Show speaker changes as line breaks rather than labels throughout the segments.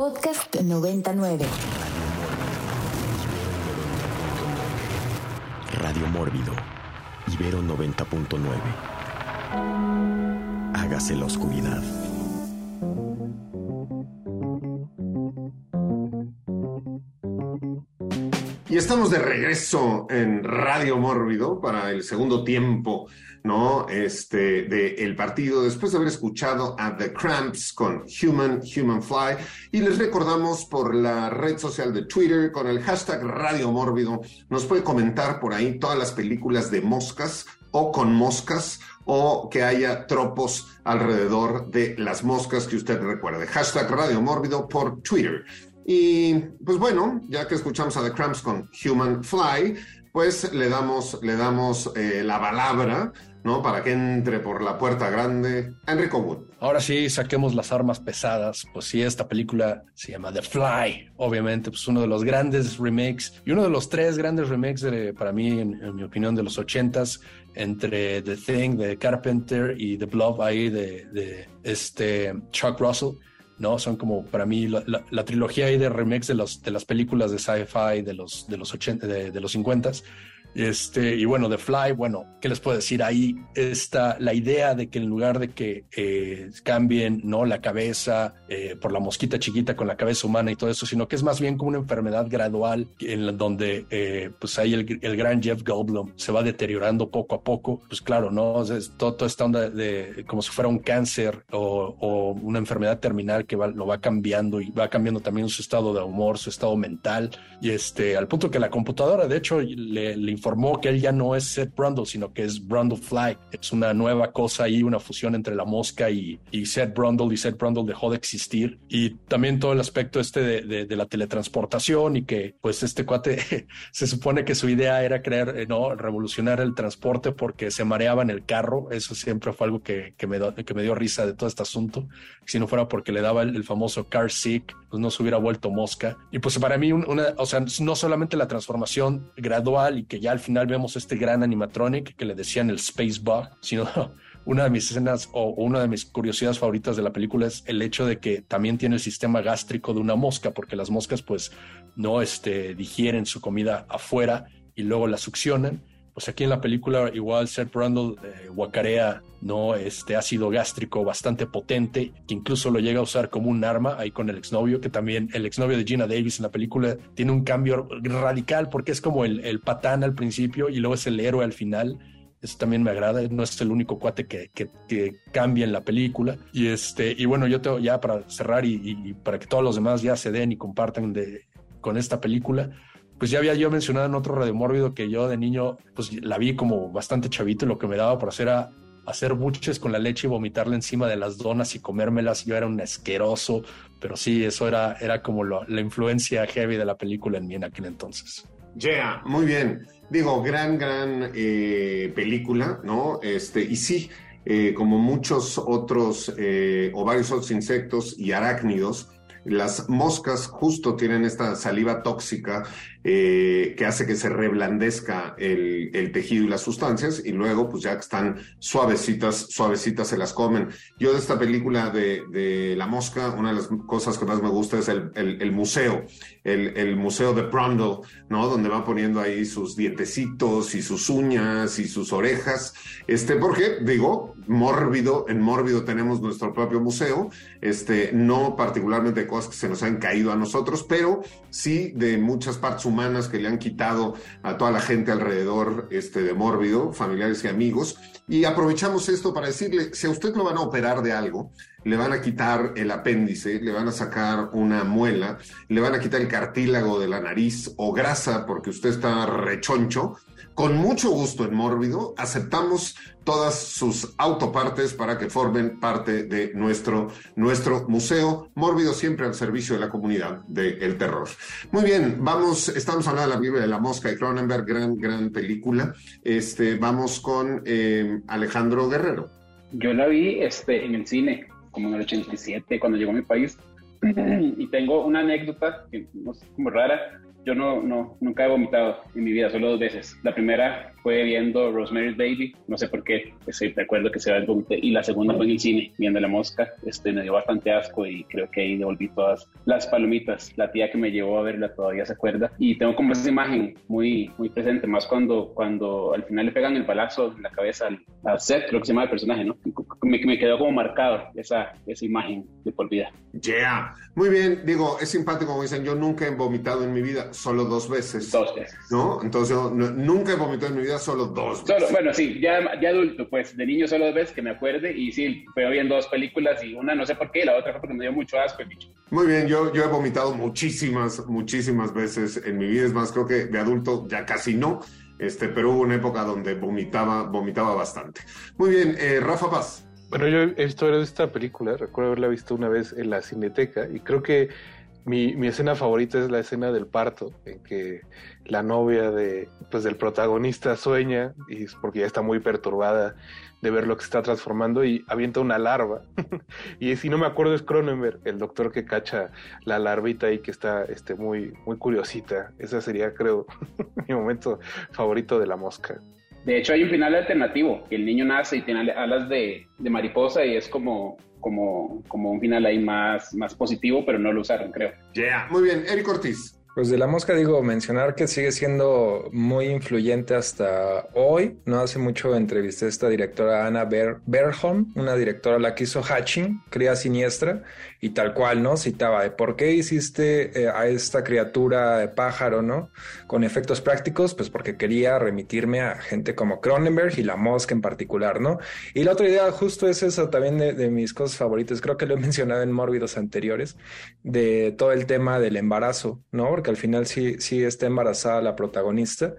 Podcast 99.
Radio Mórbido. Ibero 90.9. Hágase la oscuridad.
Y estamos de regreso en Radio Mórbido para el segundo tiempo, ¿no? Este, de el partido, después de haber escuchado a The Cramps con Human, Human Fly. Y les recordamos por la red social de Twitter con el hashtag Radio Mórbido. Nos puede comentar por ahí todas las películas de moscas o con moscas o que haya tropos alrededor de las moscas que usted recuerde. Hashtag Radio Mórbido por Twitter. Y pues bueno, ya que escuchamos a The Cramps con Human Fly, pues le damos, le damos eh, la palabra, ¿no? Para que entre por la puerta grande Enrico Wood.
Ahora sí, saquemos las armas pesadas. Pues sí, esta película se llama The Fly, obviamente, pues uno de los grandes remakes y uno de los tres grandes remakes de, para mí, en, mi opinión, de los ochentas, entre The Thing de Carpenter y The Blob ahí de, este Chuck Russell. ¿no? Son como para mí la, trilogía ahí de remakes de, los, de las películas de sci-fi de los, de los 80, de, de los 50 este, y bueno, The Fly, bueno, ¿qué les puedo decir? Ahí está la idea de que en lugar de que eh, cambien ¿no? la cabeza eh, por la mosquita chiquita con la cabeza humana y todo eso, sino que es más bien como una enfermedad gradual en donde eh, pues ahí el, el, gran Jeff Goldblum se va deteriorando poco a poco. Pues claro, ¿no? Es toda esta onda de como si fuera un cáncer o, o una enfermedad terminal que va, lo va cambiando y va cambiando también su estado de humor, su estado mental y este, al punto que la computadora, de hecho, le, le informó que él ya no es Seth Brundle, sino que es Brundle Fly. Es una nueva cosa ahí, una fusión entre la mosca y, y Seth Brundle, y Seth Brundle dejó de existir. Y también todo el aspecto este de, de, de la teletransportación y que pues este cuate se supone que su idea era crear, no, revolucionar el transporte porque se mareaba en el carro. Eso siempre fue algo que, que, me, que me dio risa de todo este asunto. Si no fuera porque le daba el, el famoso car sick, pues no se hubiera vuelto mosca. Y pues para mí, una, o sea, no solamente la transformación gradual y que ya al final vemos este gran animatronic que le decían el Space Bug, sino una de mis escenas o una de mis curiosidades favoritas de la película es el hecho de que también tiene el sistema gástrico de una mosca, porque las moscas pues no este, digieren su comida afuera y luego la succionan. Pues aquí en la película igual Seth Brundle eh, guacarea no este ácido gástrico bastante potente que incluso lo llega a usar como un arma ahí con el exnovio que también el exnovio de Gina Davis en la película tiene un cambio radical porque es como el, el patán al principio y luego es el héroe al final eso también me agrada, no es el único cuate que, que, que, cambia en la película. Y este, y bueno, yo tengo ya para cerrar y, y, para que todos los demás ya se den y compartan de, con esta película, pues ya había yo mencionado en otro Radio Mórbido que yo de niño, pues la vi como bastante chavito y lo que me daba por hacer era hacer buches con la leche y vomitarla encima de las donas y comérmelas. Yo era un asqueroso, pero sí, eso era, era como lo, la influencia heavy de la película en mí en aquel entonces.
Yeah, muy bien. Digo, gran, gran eh, película, ¿no? Este, y sí, eh, como muchos otros eh, o varios otros insectos y arácnidos, las moscas justo tienen esta saliva tóxica eh, que hace que se reblandezca el, el, tejido y las sustancias y luego pues ya que están suavecitas, suavecitas se las comen. Yo de esta película de, de La Mosca, una de las cosas que más me gusta es el, el, el museo, el, museo de Brundle, ¿no? Donde va poniendo ahí sus dientecitos y sus uñas y sus orejas, este, porque digo, mórbido, en mórbido tenemos nuestro propio museo, este, no particularmente cosas que se nos han caído a nosotros, pero sí de muchas partes humanas que le han quitado a toda la gente alrededor este, de Mórbido, familiares y amigos. Y aprovechamos esto para decirle, si a usted lo van a operar de algo, le van a quitar el apéndice, le van a sacar una muela, le van a quitar el cartílago de la nariz o grasa porque usted está rechoncho, con mucho gusto en Mórbido aceptamos todas sus autopartes para que formen parte de nuestro, nuestro museo. Mórbido siempre al servicio de la comunidad del terror. Muy bien, vamos, estamos hablando de la Biblia de la Mosca de Cronenberg, gran, gran película. Este, vamos con eh, Alejandro Guerrero.
Yo la vi este, en el cine, como en el 87, cuando llegó a mi país. y tengo una anécdota que no es como rara yo no, no, nunca he vomitado en mi vida, solo dos veces. La primera fue viendo Rosemary's Baby, no sé por qué, pues, recuerdo que se el vomité, y la segunda fue en el cine, viendo La Mosca, este, me dio bastante asco y creo que ahí devolví todas las palomitas. La tía que me llevó a verla todavía se acuerda y tengo como esa imagen muy, muy presente, más cuando, cuando al final le pegan el balazo en la cabeza al, a Seth, creo que se llama el personaje, ¿no? Me, me quedó como marcado esa, esa imagen de por vida.
Yeah, muy bien, digo, es simpático como dicen, yo nunca he vomitado en mi vida, solo dos veces.
Dos veces.
¿No? Entonces yo nunca he vomitado en mi vida, solo dos
veces. Solo, bueno, sí, ya, ya adulto, pues de niño solo dos veces que me acuerde y sí, fue viendo dos películas y una no sé por qué, la otra fue porque me dio mucho asco el bicho.
Muy bien, yo, yo he vomitado muchísimas, muchísimas veces en mi vida, es más, creo que de adulto ya casi no, este, pero hubo una época donde vomitaba, vomitaba bastante. Muy bien, eh, Rafa Paz.
Bueno, yo he visto esta película, recuerdo haberla visto una vez en la cineteca y creo que mi, mi, escena favorita es la escena del parto, en que la novia de, pues, del protagonista sueña, y es porque ya está muy perturbada de ver lo que se está transformando, y avienta una larva. y si no me acuerdo es Cronenberg, el doctor que cacha la larvita y que está este, muy, muy curiosita. Ese sería, creo, mi momento favorito de la mosca.
De hecho, hay un final alternativo, que el niño nace y tiene alas de, de mariposa y es como como, como un final ahí más, más positivo, pero no lo usaron, creo.
Yeah, muy bien. Eric Ortiz.
Pues de la mosca digo, mencionar que sigue siendo muy influyente hasta hoy. No hace mucho entrevisté a esta directora Ana Ber Berholm, una directora la que hizo Hatching, Cría Siniestra, y tal cual, ¿no? Citaba de por qué hiciste eh, a esta criatura de pájaro, ¿no? Con efectos prácticos, pues porque quería remitirme a gente como Cronenberg y la mosca en particular, ¿no? Y la otra idea justo es eso también de, de mis cosas favoritas, creo que lo he mencionado en mórbidos anteriores, de todo el tema del embarazo, ¿no? Porque al final sí, sí está embarazada la protagonista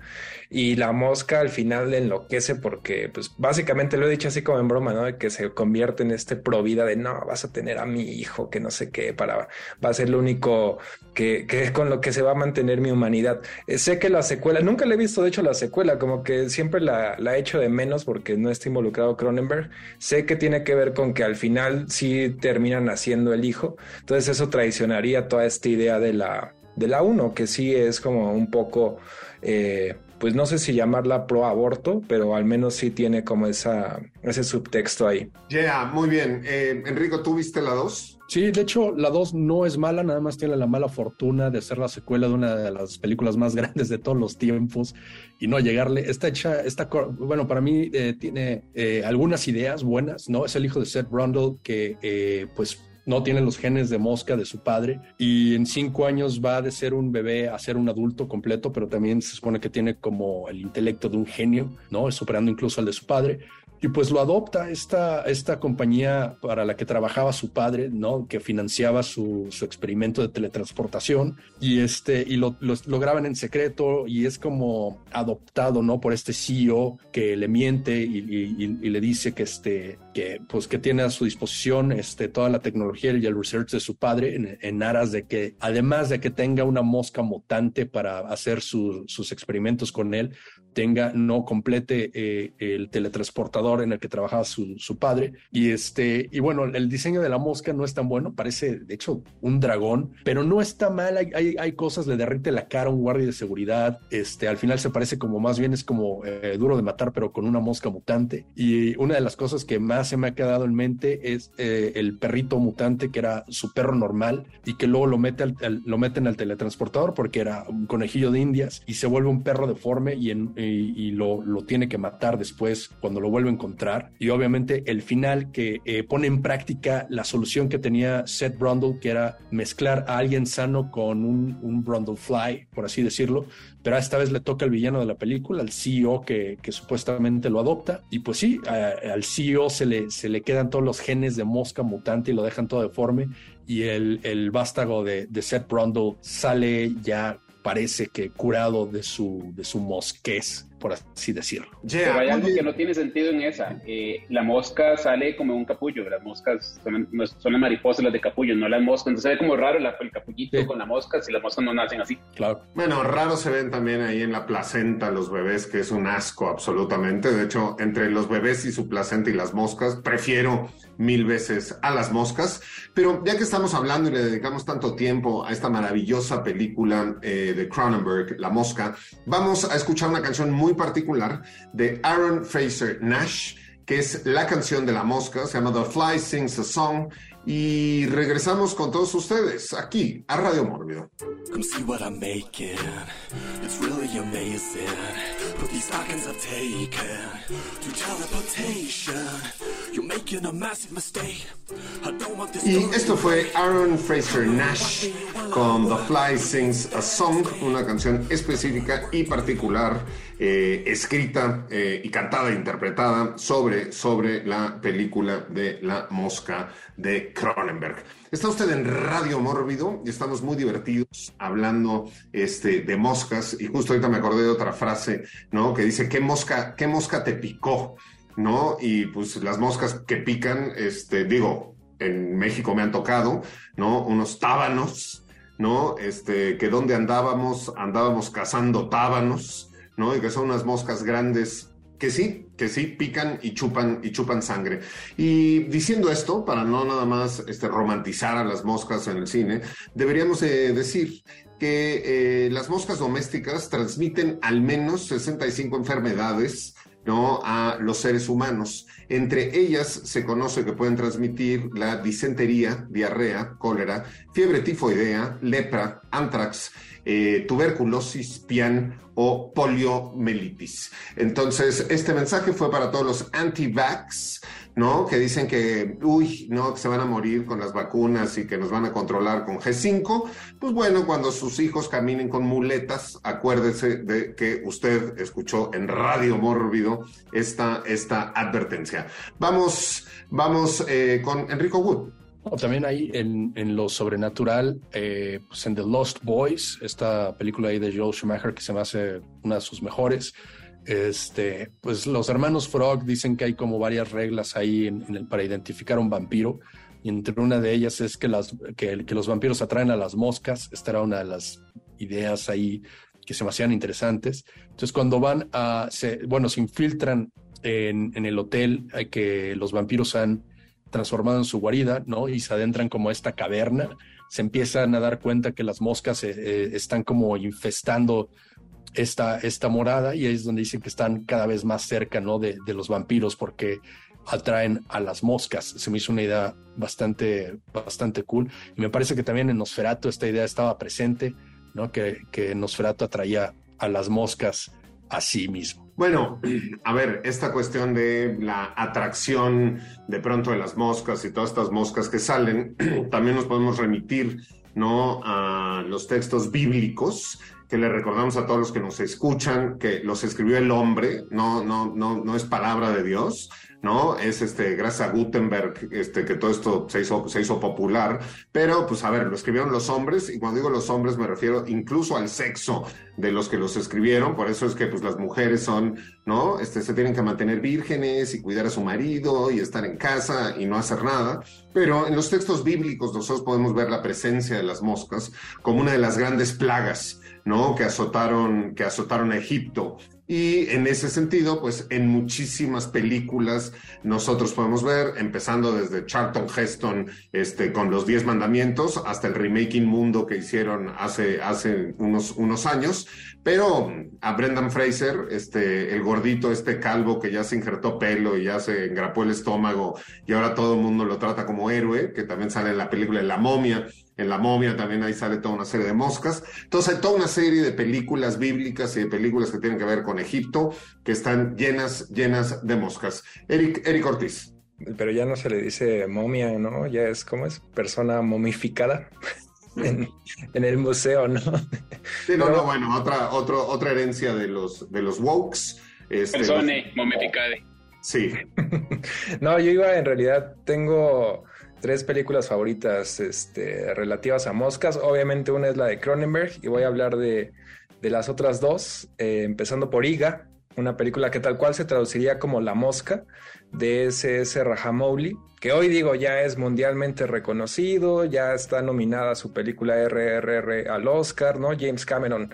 y la mosca al final le enloquece porque, pues básicamente lo he dicho así como en broma, ¿no? De que se convierte en este pro vida de no, vas a tener a mi hijo, que no sé qué, para, va a ser lo único que, es con lo que se va a mantener mi humanidad. Eh, sé que la secuela, nunca le he visto de hecho la secuela, como que siempre la, la he hecho de menos porque no está involucrado Cronenberg. Sé que tiene que ver con que al final sí terminan haciendo el hijo, entonces eso traicionaría toda esta idea de la de la 1, que sí es como un poco, eh, pues no sé si llamarla pro aborto, pero al menos sí tiene como esa, ese subtexto ahí.
Yeah, muy bien. Eh, Enrico, ¿tú viste la 2?
Sí, de hecho, la 2 no es mala, nada más tiene la mala fortuna de ser la secuela de una de las películas más grandes de todos los tiempos y no llegarle. Está hecha, está, bueno, para mí eh, tiene eh, algunas ideas buenas, ¿no? Es el hijo de Seth Brundle que, eh, pues, no tiene los genes de mosca de su padre y en cinco años va de ser un bebé a ser un adulto completo, pero también se supone que tiene como el intelecto de un genio, ¿no? Superando incluso al de su padre y pues lo adopta esta, esta compañía para la que trabajaba su padre, ¿no? Que financiaba su, su experimento de teletransportación y, este, y lo, lo, graban en secreto y es como adoptado, ¿no? Por este CEO que le miente y, y, y, le dice que, este, que, pues, que tiene a su disposición este, toda la tecnología y el research de su padre en, en aras de que, además de que tenga una mosca mutante para hacer su, sus experimentos con él, tenga, no complete eh, el teletransportador en el que trabajaba su, su, padre. Y este, y bueno, el diseño de la mosca no es tan bueno, parece de hecho un dragón, pero no está mal. Hay, hay, hay cosas, le derrite la cara a un guardia de seguridad. Este, al final se parece como más bien es como eh, duro de matar, pero con una mosca mutante. Y una de las cosas que más se me ha quedado en mente es eh, el perrito mutante que era su perro normal y que luego lo, mete al, al, lo meten al teletransportador porque era un conejillo de indias y se vuelve un perro deforme y en y, y lo, lo, tiene que matar después cuando lo vuelve a encontrar. Y obviamente el final que eh, pone en práctica la solución que tenía Seth Brundle, que era mezclar a alguien sano con un, un Brundle Fly, por así decirlo. Pero esta vez le toca al villano de la película, al CEO que, supuestamente lo adopta. Y pues sí, al CEO se le, se le quedan todos los genes de mosca mutante y lo dejan todo deforme. Y el, el vástago de, de Seth Brundle sale ya parece que curado de su, de su mosquez, por así decirlo.
Yeah, Pero hay algo que no tiene sentido en esa. Eh, la mosca sale como un capullo. Las moscas son, son, las mariposas las de capullo, no las moscas. Entonces se ve como raro la, el capullito sí. con la mosca si las moscas no nacen así.
Claro.
Bueno, raro se ven también ahí en la placenta los bebés, que es un asco absolutamente. De hecho, entre los bebés y su placenta y las moscas, prefiero mil veces a las moscas. Pero ya que estamos hablando y le dedicamos tanto tiempo a esta maravillosa película eh, de Cronenberg, La Mosca, vamos a escuchar una canción muy muy particular de Aaron Fraser Nash, que es la canción de la mosca, se llama The Fly Sings a Song. Y regresamos con todos ustedes aquí a Radio Mórbido.
Come see what I'm making. It's really amazing. These stockings I've taken to teleportation. You're making a massive mistake. I don't want this
Y esto fue Aaron Fraser Nash con The Fly Sings a Song, una canción específica y particular, eh, escrita eh, y cantada e interpretada sobre, sobre la película de La Mosca de Cronenberg. Está usted en Radio Mórbido y estamos muy divertidos hablando este, de moscas. Y justo ahorita me acordé de otra frase, ¿no? Que dice, ¿qué mosca, qué mosca te picó? ¿No? Y pues las moscas que pican, este, digo, en México me han tocado, ¿no? Unos tábanos, ¿no? Este, que donde andábamos, andábamos cazando tábanos, ¿no? Y que son unas moscas grandes que sí, que sí, pican y chupan y chupan sangre. Y diciendo esto, para no nada más este, romantizar a las moscas en el cine, deberíamos eh, decir que eh, las moscas domésticas transmiten al menos 65 enfermedades ¿no? a los seres humanos. Entre ellas se conoce que pueden transmitir la disentería, diarrea, cólera, fiebre tifoidea, lepra, antrax, eh, tuberculosis, pian o poliomielitis. Entonces, este mensaje fue para todos los anti-vax, ¿no? Que dicen que, uy, no, que se van a morir con las vacunas y que nos van a controlar con G5. Pues bueno, cuando sus hijos caminen con muletas, acuérdese de que usted escuchó en Radio Mórbido esta, esta advertencia. Vamos, vamos eh, con Enrico Wood.
O también hay en, en lo sobrenatural, eh, pues en The Lost Boys, esta película ahí de Joel Schumacher que se me hace una de sus mejores. Este, pues los hermanos Frog dicen que hay como varias reglas ahí para identificar un vampiro. Y entre una de ellas es que, las, que, los vampiros atraen a las moscas. Esta era una de las ideas ahí que se me hacían interesantes. Entonces, cuando van a, se, bueno, se infiltran en, en el hotel eh, que los vampiros han transformado en su guarida, ¿no? Y se adentran como a esta caverna, se empiezan a dar cuenta que las moscas eh, eh, están como infestando esta, esta morada y ahí es donde dicen que están cada vez más cerca, ¿no? De, de, los vampiros porque atraen a las moscas. Se me hizo una idea bastante, bastante cool. Y me parece que también en Nosferatu esta idea estaba presente, ¿no? Que, que Nosferatu atraía a las moscas a sí mismo.
Bueno, a ver, esta cuestión de la atracción de pronto de las moscas y todas estas moscas que salen, también nos podemos remitir, ¿no? A los textos bíblicos que le recordamos a todos los que nos escuchan que los escribió el hombre, no, no, no, no es palabra de Dios, ¿no? Es este, gracias a Gutenberg, este, que todo esto se hizo, se hizo popular, pero pues a ver, lo escribieron los hombres, y cuando digo los hombres me refiero incluso al sexo de los que los escribieron, por eso es que pues las mujeres son, ¿no? Este, se tienen que mantener vírgenes y cuidar a su marido y estar en casa y no hacer nada, pero en los textos bíblicos nosotros podemos ver la presencia de las moscas como una de las grandes plagas ¿no? Que azotaron, que azotaron a Egipto. Y en ese sentido, pues en muchísimas películas nosotros podemos ver, empezando desde Charlton Heston este, con los Diez Mandamientos hasta el remake inmundo que hicieron hace, hace unos, unos años, pero a Brendan Fraser, este, el gordito, este calvo que ya se injertó pelo y ya se engrapó el estómago y ahora todo el mundo lo trata como héroe, que también sale en la película La Momia, en La Momia también ahí sale toda una serie de moscas. Entonces hay toda una serie de películas bíblicas y de películas que tienen que ver con Egipto que están llenas, llenas de moscas. Eric, Eric Ortiz.
Pero ya no se le dice momia, ¿no? Ya es como es persona momificada. En, en, el museo, ¿no?
Sí, no, Pero, no, bueno, otra, otro, otra herencia de los, de los wokes.
Este, Persone los... momificade.
Sí.
no, yo iba, en realidad, tengo tres películas favoritas este, relativas a moscas. Obviamente una es la de Cronenberg y voy a hablar de, de las otras dos, eh, empezando por Iga, una película que tal cual se traduciría como La Mosca de S.S. Rajamouli, que hoy digo ya es mundialmente reconocido, ya está nominada su película RRR al Oscar, ¿no? James Cameron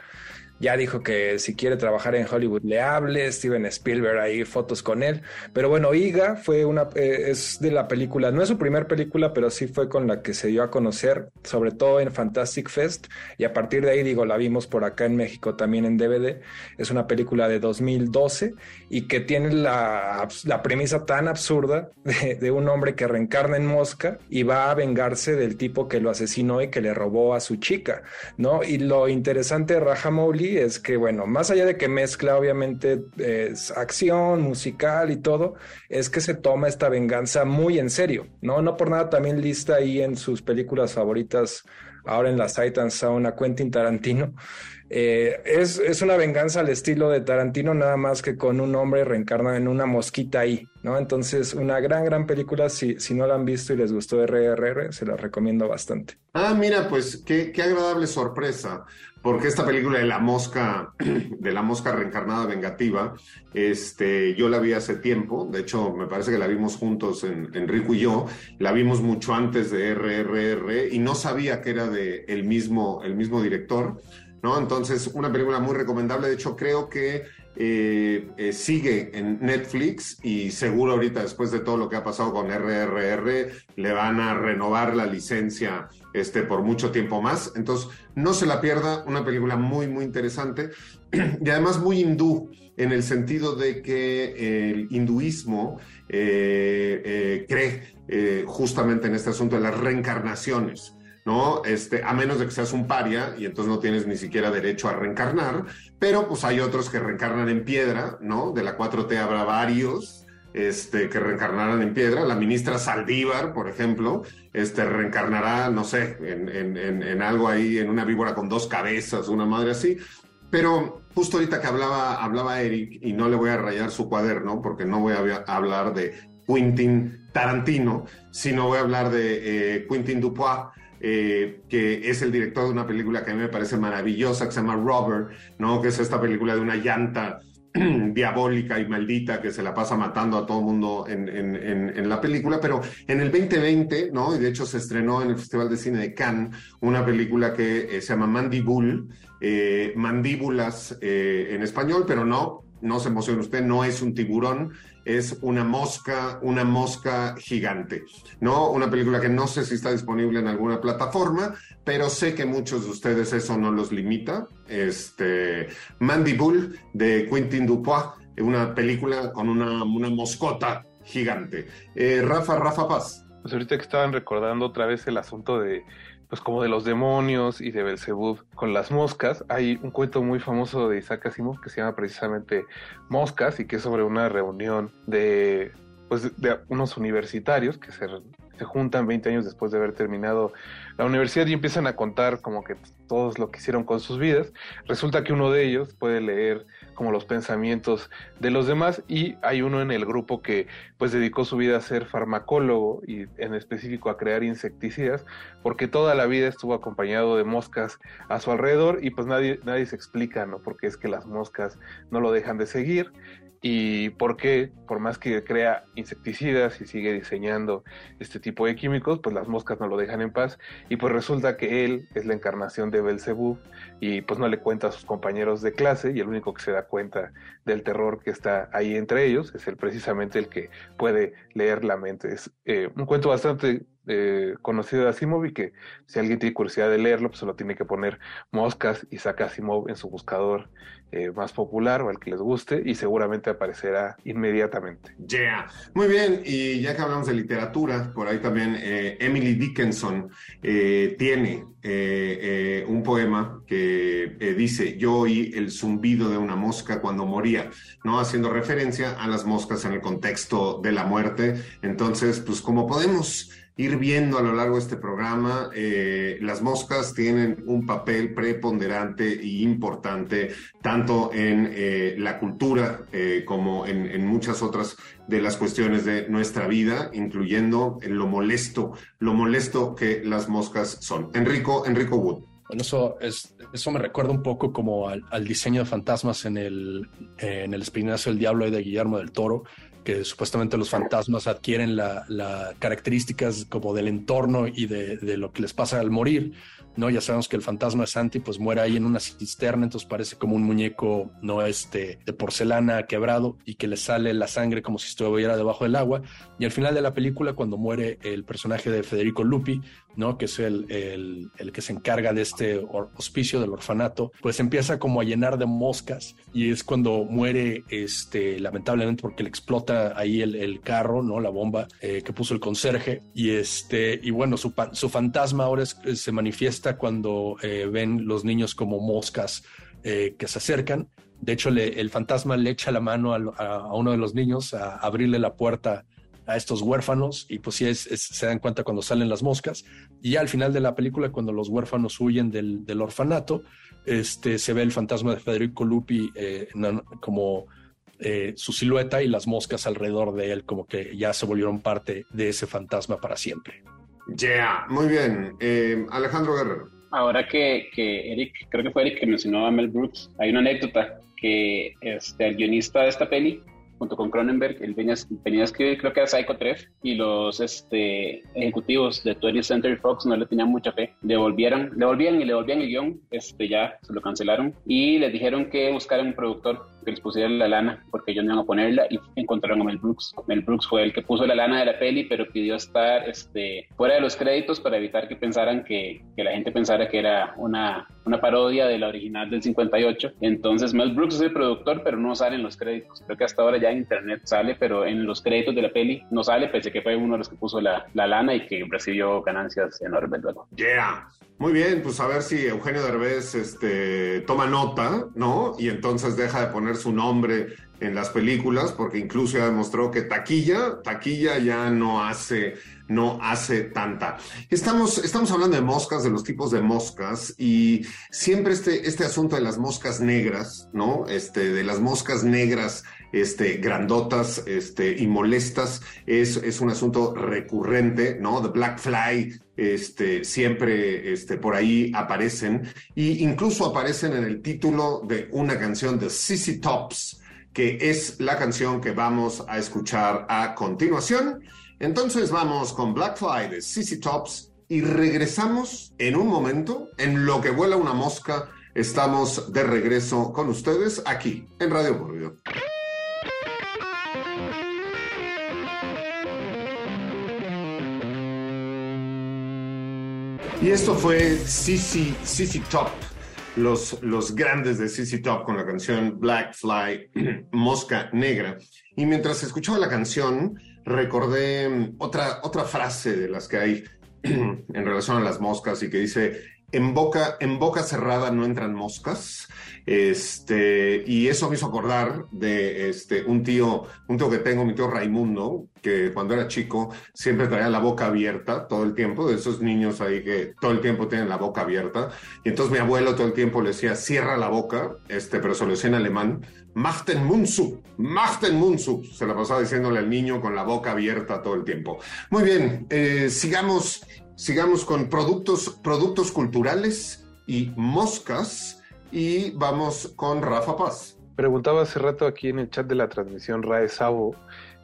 ya dijo que si quiere trabajar en Hollywood le hable, Steven Spielberg ahí fotos con él. Pero bueno, Iga fue una, eh, es de la película, no es su primer película, pero sí fue con la que se dio a conocer, sobre todo en Fantastic Fest. Y a partir de ahí, digo, la vimos por acá en México también en DVD. Es una película de 2012 y que tiene la, la premisa tan absurda de, de un hombre que reencarna en mosca y va a vengarse del tipo que lo asesinó y que le robó a su chica, ¿no? Y lo interesante de Rajamouli es que, bueno, más allá de que mezcla obviamente es acción, musical y todo, es que se toma esta venganza muy en serio, ¿no? No por nada también lista ahí en sus películas favoritas, ahora en la Titan Sound a Quentin Tarantino. Eh, es, es, una venganza al estilo de Tarantino, nada más que con un hombre reencarnado en una mosquita ahí, ¿no? Entonces, una gran, gran película. Si, si no la han visto y les gustó RRR, se la recomiendo bastante.
Ah, mira, pues qué, qué agradable sorpresa, porque esta película de la mosca, de la mosca reencarnada vengativa, este, yo la vi hace tiempo. De hecho, me parece que la vimos juntos, en, Enrico y yo. La vimos mucho antes de RRR y no sabía que era de el mismo, el mismo director. ¿No? Entonces, una película muy recomendable. De hecho, creo que eh, eh, sigue en Netflix y seguro ahorita, después de todo lo que ha pasado con RRR, le van a renovar la licencia este, por mucho tiempo más. Entonces, no se la pierda, una película muy, muy interesante y además muy hindú en el sentido de que el hinduismo eh, cree justamente en este asunto de las reencarnaciones. ¿No? Este, a menos de que seas un paria y entonces no tienes ni siquiera derecho a reencarnar, pero pues hay otros que reencarnan en piedra, ¿no? De la 4T habrá varios este, que reencarnarán en piedra. La ministra Saldívar, por ejemplo, este, reencarnará, no sé, en, en, en, algo ahí, en una víbora con dos cabezas, una madre así. Pero justo ahorita que hablaba, hablaba Eric, y no le voy a rayar su cuaderno, porque no voy a hablar de Quentin Tarantino, sino voy a hablar de eh, Quentin Dupois, eh, que es el director de una película que a mí me parece maravillosa, que se llama Robert, ¿no? Que es esta película de una llanta diabólica y maldita que se la pasa matando a todo mundo en, la película, pero en el 2020, ¿no? Y de hecho se estrenó en el Festival de Cine de Cannes una película que eh, se llama Mandibul, eh, mandíbulas en español, pero no, no se emocione usted, no es un tiburón, es una mosca, una mosca gigante, ¿no? Una película que no sé si está disponible en alguna plataforma, pero sé que muchos de ustedes eso no los limita. Este, Mandy Bull de Quentin Dupois, una película con una, una moscota gigante. Eh, Rafa, Rafa Paz.
Pues ahorita que estaban recordando otra vez el asunto de pues como de los demonios y de Belzebub con las moscas. Hay un cuento muy famoso de Isaac Asimov que se llama precisamente Moscas y que es sobre una reunión de pues de unos universitarios que se, se juntan 20 años después de haber terminado la universidad y empiezan a contar como que todos lo que hicieron con sus vidas. Resulta que uno de ellos puede leer como los pensamientos de los demás y hay uno en el grupo que pues dedicó su vida a ser farmacólogo y en específico a crear insecticidas porque toda la vida estuvo acompañado de moscas a su alrededor y pues nadie, nadie se explica, ¿no? Porque es que las moscas no lo dejan de seguir y por qué, por más que crea insecticidas y sigue diseñando este tipo de químicos, pues las moscas no lo dejan en paz y pues resulta que él es la encarnación de Belcebú y pues no le cuenta a sus compañeros de clase y el único que se da cuenta del terror que está ahí entre ellos es el precisamente el que puede leer la mente. Es eh, un cuento bastante eh, conocido de Asimov y que si alguien tiene curiosidad de leerlo, pues se lo tiene que poner moscas y saca Asimov en su buscador eh, más popular o al que les guste y seguramente aparecerá inmediatamente.
Yeah, muy bien. Y ya que hablamos de literatura, por ahí también eh, Emily Dickinson eh, tiene un poema que dice, yo oí el zumbido de una mosca cuando moría, ¿no? Haciendo referencia a las moscas en el contexto de la muerte. Entonces, pues como podemos ir viendo a lo largo de este programa, eh, las moscas tienen un papel preponderante e importante tanto en eh, la cultura eh, como en, en, muchas otras de las cuestiones de nuestra vida, incluyendo en lo molesto, lo molesto que las moscas son. Enrico, Enrico Wood.
Bueno, eso, es, eso me recuerda un poco como al, diseño de fantasmas en el, en el Espinazo del Diablo de Guillermo del Toro, que supuestamente los fantasmas adquieren las la características como del entorno y de, de, lo que les pasa al morir. ¿no? Ya sabemos que el fantasma de Santi pues muere ahí en una cisterna, entonces parece como un muñeco, no este, de porcelana quebrado y que le sale la sangre como si estuviera debajo del agua. Y al final de la película, cuando muere el personaje de Federico Lupi, ¿no? Que es el, el, que se encarga de este hospicio del orfanato, pues empieza como a llenar de moscas y es cuando muere, este, lamentablemente porque le explota ahí el, el carro, ¿no? La bomba eh, que puso el conserje y este, y bueno, su, su fantasma ahora es, se manifiesta cuando eh, ven los niños como moscas eh, que se acercan. De hecho, el fantasma le echa la mano a, uno de los niños a abrirle la puerta a estos huérfanos y pues sí es, es, se dan cuenta cuando salen las moscas y al final de la película cuando los huérfanos huyen del, del orfanato este, se ve el fantasma de Federico Lupi eh, como eh, su silueta y las moscas alrededor de él como que ya se volvieron parte de ese fantasma para siempre.
Yeah, muy bien. Eh, Alejandro Guerrero.
Ahora que, que Eric, creo que fue Eric que mencionó a Mel Brooks, hay una anécdota que este, el guionista de esta peli junto con Cronenberg, a escribir, creo que era Psycho 3, y los este, ejecutivos de 20th Century Fox no le tenían mucha fe. Devolvieron, le volvían y le volvían el guion, este, ya se lo cancelaron, y les dijeron que buscaran un productor que les pusiera la lana, porque ellos no iban a ponerla, y encontraron a Mel Brooks. Mel Brooks fue el que puso la lana de la peli, pero pidió estar este, fuera de los créditos para evitar que pensaran que, que la gente pensara que era una, una parodia de la original del 58. Entonces Mel Brooks es el productor, pero no sale en los créditos. Creo que hasta ahora ya en internet sale, pero en los créditos de la peli no sale, pese que fue uno de los que puso la, la lana y que recibió ganancias enormes luego.
Yeah. Muy bien, pues a ver si Eugenio Derbez este, toma nota, ¿no? Y entonces deja de poner su nombre en las películas, porque incluso ya demostró que taquilla, taquilla ya no hace, no hace tanta. Estamos, estamos hablando de moscas, de los tipos de moscas, y siempre este, este asunto de las moscas negras, ¿no? Este, de las moscas negras este, grandotas este, y molestas, es, es un asunto recurrente, ¿no? The Black Fly, este, siempre este, por ahí aparecen, e incluso aparecen en el título de una canción de CC Tops, que es la canción que vamos a escuchar a continuación. Entonces vamos con Black Fly de CC Tops y regresamos en un momento, en lo que vuela una mosca. Estamos de regreso con ustedes aquí en Radio Mórbido. Y esto fue CC, CC Top, los, los grandes de CC Top con la canción Black Fly, Mosca Negra. Y mientras escuchaba la canción, recordé otra, otra frase de las que hay en relación a las moscas y que dice, en boca, en boca cerrada no entran moscas. Este, y eso me hizo acordar de este, un tío, un tío que tengo, mi tío Raimundo, que cuando era chico siempre traía la boca abierta todo el tiempo, de esos niños ahí que todo el tiempo tienen la boca abierta. Y entonces mi abuelo todo el tiempo le decía, cierra la boca, este, pero se lo decía en alemán, Machten Munsu, Machten Munsu. Se la pasaba diciéndole al niño con la boca abierta todo el tiempo. Muy bien, eh, sigamos, sigamos con productos, productos culturales y moscas y vamos con Rafa Paz.
Preguntaba hace rato aquí en el chat de la transmisión Rae Sabo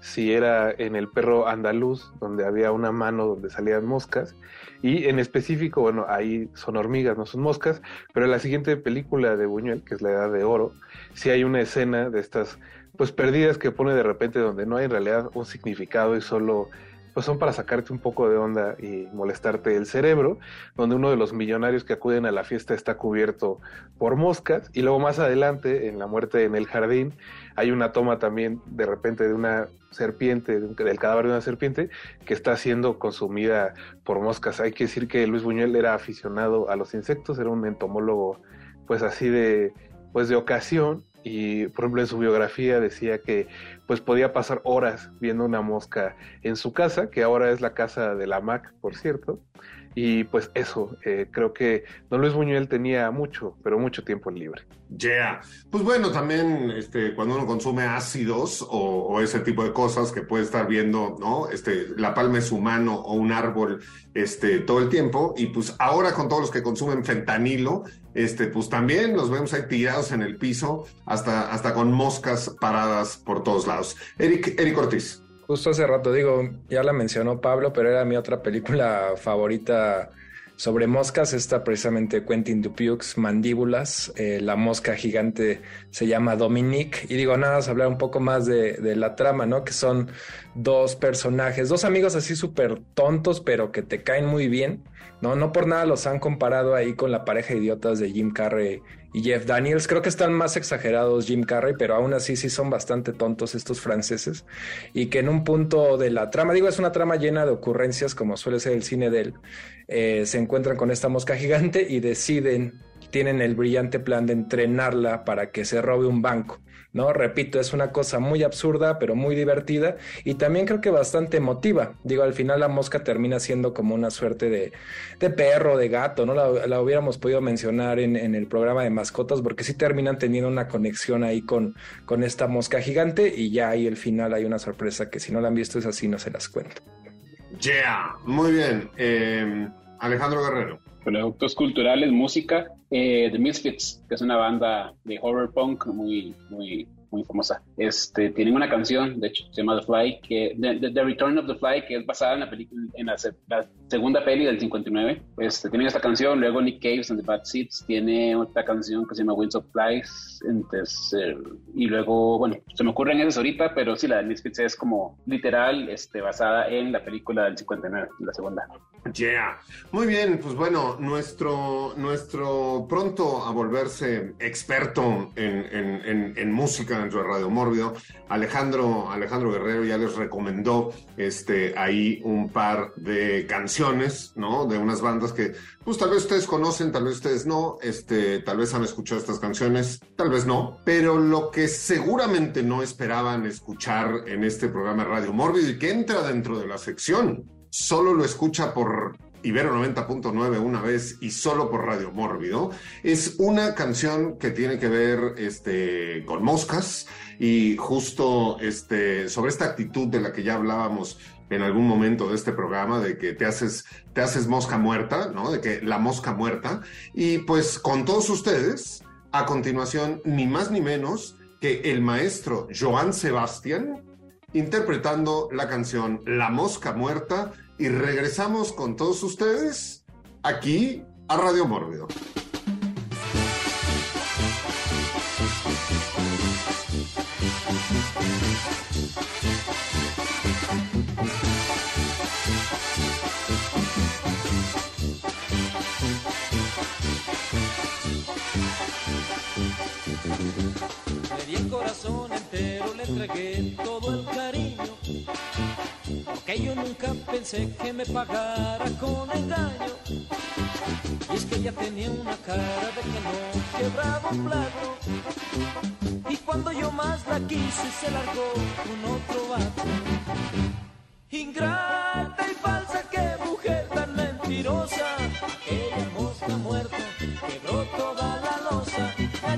si era en el perro andaluz, donde había una mano donde salían moscas, y en específico, bueno, ahí son hormigas, no son moscas, pero en la siguiente película de Buñuel, que es La Edad de Oro, sí hay una escena de estas, pues perdidas que pone de repente donde no hay en realidad un significado y solo pues son para sacarte un poco de onda y molestarte el cerebro, donde uno de los millonarios que acuden a la fiesta está cubierto por moscas y luego más adelante en la muerte en el jardín hay una toma también de repente de una serpiente, del cadáver de una serpiente que está siendo consumida por moscas. Hay que decir que Luis Buñuel era aficionado a los insectos, era un entomólogo pues así de pues de ocasión y por ejemplo en su biografía decía que pues podía pasar horas viendo una mosca en su casa, que ahora es la casa de la Mac, por cierto, y pues eso, eh, creo que don Luis Buñuel tenía mucho, pero mucho tiempo libre.
Yeah. Pues bueno, también este, cuando uno consume ácidos o, ese tipo de cosas que puede estar viendo, ¿no? Este, la palma es humano o un árbol este, todo el tiempo. Y pues ahora con todos los que consumen fentanilo, este, pues también los vemos ahí tirados en el piso, hasta, hasta con moscas paradas por todos lados. Eric, Eric Ortiz.
Justo hace rato digo, ya la mencionó Pablo, pero era mi otra película favorita sobre moscas, está precisamente Quentin Dupieux, Mandíbulas, eh, la mosca gigante se llama Dominique, y digo, nada, más hablar un poco más de, de la trama, ¿no? Que son dos personajes, dos amigos así súper tontos, pero que te caen muy bien, ¿no? No por nada los han comparado ahí con la pareja de idiotas de Jim Carrey y Jeff Daniels. Creo que están más exagerados Jim Carrey, pero aún así sí son bastante tontos estos franceses. Y que en un punto de la trama, digo, es una trama llena de ocurrencias, como suele ser el cine de él, eh, se encuentran con esta mosca gigante y deciden, tienen el brillante plan de entrenarla para que se robe un banco. ¿no? Repito, es una cosa muy absurda, pero muy divertida y también creo que bastante emotiva. Digo, al final la mosca termina siendo como una suerte de, de perro, de gato, ¿no? La, hubiéramos podido mencionar en, en, el programa de mascotas porque sí terminan teniendo una conexión ahí con, con esta mosca gigante y ya ahí el final hay una sorpresa que si no la han visto es así, no se las cuento.
Yeah, muy bien. Eh, Alejandro Guerrero.
Productos culturales, música, eh, The Misfits, que es una banda de horror punk muy, muy, muy famosa. Este, tienen una canción, de hecho, se llama The Fly, que, the, the Return of the Fly, que es basada en la película, segunda peli del 59. Este, tienen esta canción, luego Nick Cave and the Bad Seeds tiene otra canción que se llama Winds of Flies, entonces, eh, y luego, bueno, se me ocurren esas ahorita, pero sí, la de Misfits es como literal, este, basada en la película del 59, la segunda.
Yeah. Muy bien, pues bueno, nuestro, nuestro pronto a volverse experto en, en, en, en música dentro de Radio Mórbido, Alejandro, Alejandro Guerrero ya les recomendó este, ahí un par de canciones, ¿no? De unas bandas que, pues tal vez ustedes conocen, tal vez ustedes no, este, tal vez han escuchado estas canciones, tal vez no, pero lo que seguramente no esperaban escuchar en este programa de Radio Mórbido y que entra dentro de la sección solo lo escucha por Ibero 90.9 una vez y solo por Radio Mórbido, es una canción que tiene que ver este, con moscas y justo este, sobre esta actitud de la que ya hablábamos en algún momento de este programa, de que te haces, te haces mosca muerta, ¿no? De que la mosca muerta. Y pues con todos ustedes, a continuación, ni más ni menos que el maestro Joan Sebastián interpretando la canción La Mosca Muerta y regresamos con todos ustedes aquí a Radio Mórbido.
Entregué todo el cariño que yo nunca pensé que me pagara con engaño. Y es que ella tenía una cara de que no quebraba un plato. Y cuando yo más la quise, se largó con otro vato. Ingrata y falsa, que mujer tan mentirosa. Aquella mosca muerta quebró toda la losa. La